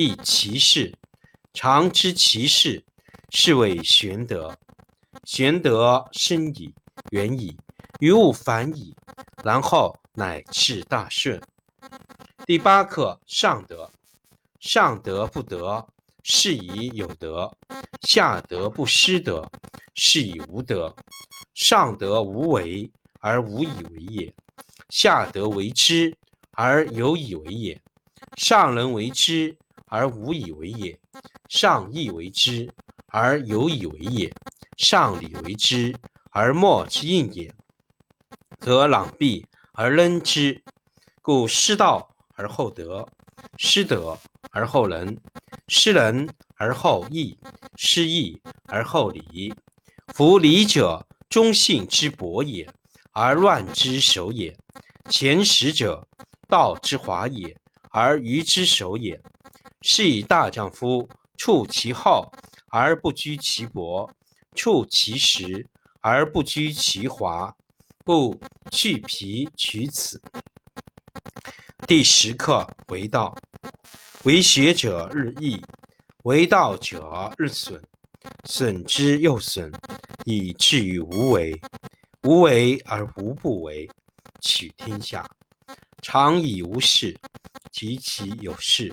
亦其事。常知其事，是谓玄德。玄德深矣，远矣，于物反矣，然后乃至大顺。第八课：上德。上德不德，是以有德；下德不失德，是以无德。上德无为而无以为也，下德为之而有以为也。上人为之而无以为也，上义为之而有以为也，上礼为之而莫之应也。则攘臂而扔之，故失道而后德，失德而后仁，失仁而后义，失义而后礼。夫礼者，忠信之薄也，而乱之首也。前识者，道之华也。而愚之首也。是以大丈夫处其厚而不居其薄，处其实而不居其华，故去皮取此。第十课为道，为学者日益，为道者日损，损之又损，以至于无为。无为而无不为，取天下常以无事。及其有事，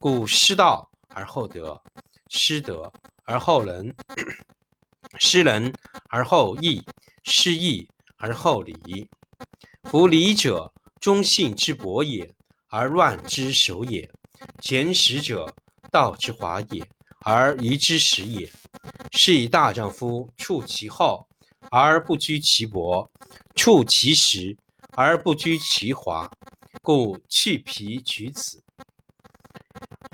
故失道而后德，失德而后仁，失仁而后义，失义而后礼。夫礼者，忠信之薄也，而乱之首也。前识者，道之华也，而愚之始也。是以大丈夫处其厚而不居其薄，处其实而不居其华，故去皮取此。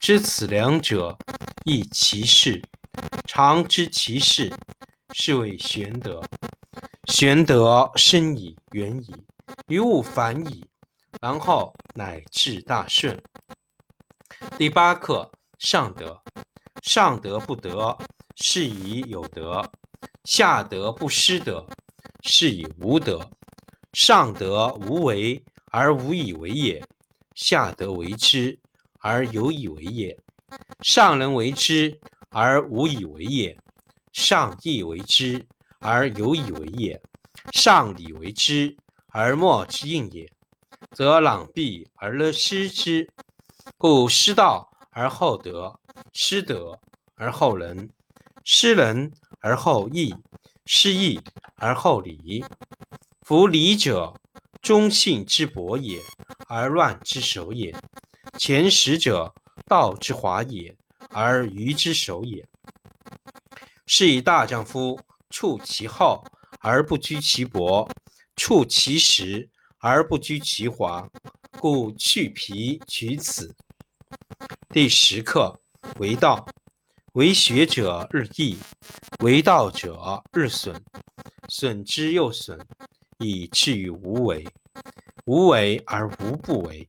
知此两者，亦其事。常知其事，是谓玄德。玄德深矣，远矣，于物反矣，然后乃至大顺。第八课：上德。上德不德，是以有德；下德不失德，是以无德。上德无为而无以为也，下德为之而有以为也。上人为之而无以为也，上义为之而有以为也，上礼为之而莫之应也，则攘臂而失之。故失道而后德，失德而后仁，失仁而后义，失义而后礼。夫礼者，忠信之薄也，而乱之首也。前识者，道之华也，而愚之首也。是以大丈夫处其厚而不居其薄，处其实而不居其华。故去皮取此。第十课为道，为学者日益，为道者日损，损之又损，以至于无为。无为而无不为，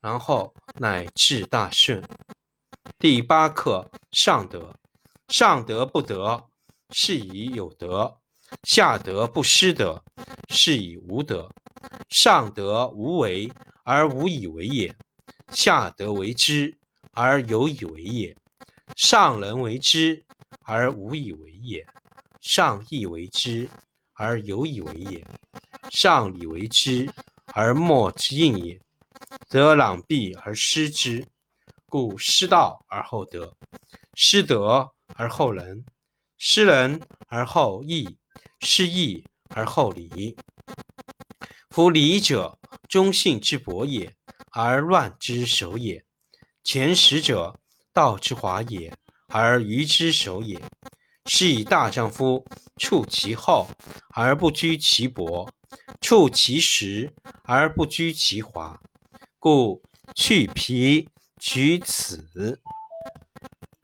然后乃至大顺。第八课：上德。上德不德，是以有德；下德不失德，是以无德。上德无为。而无以为也，下德为之而有以为也；上人为之而无以为也，上义为之而有以为也，上礼为之而莫之应也，则攘臂而失之。故失道而后德，失德而后仁，失仁而后义，失义而后礼。夫礼者，忠信之薄也，而乱之首也；前识者，道之华也，而愚之首也。是以大丈夫处其厚而不居其薄，处其实而不居其华。故去皮取此。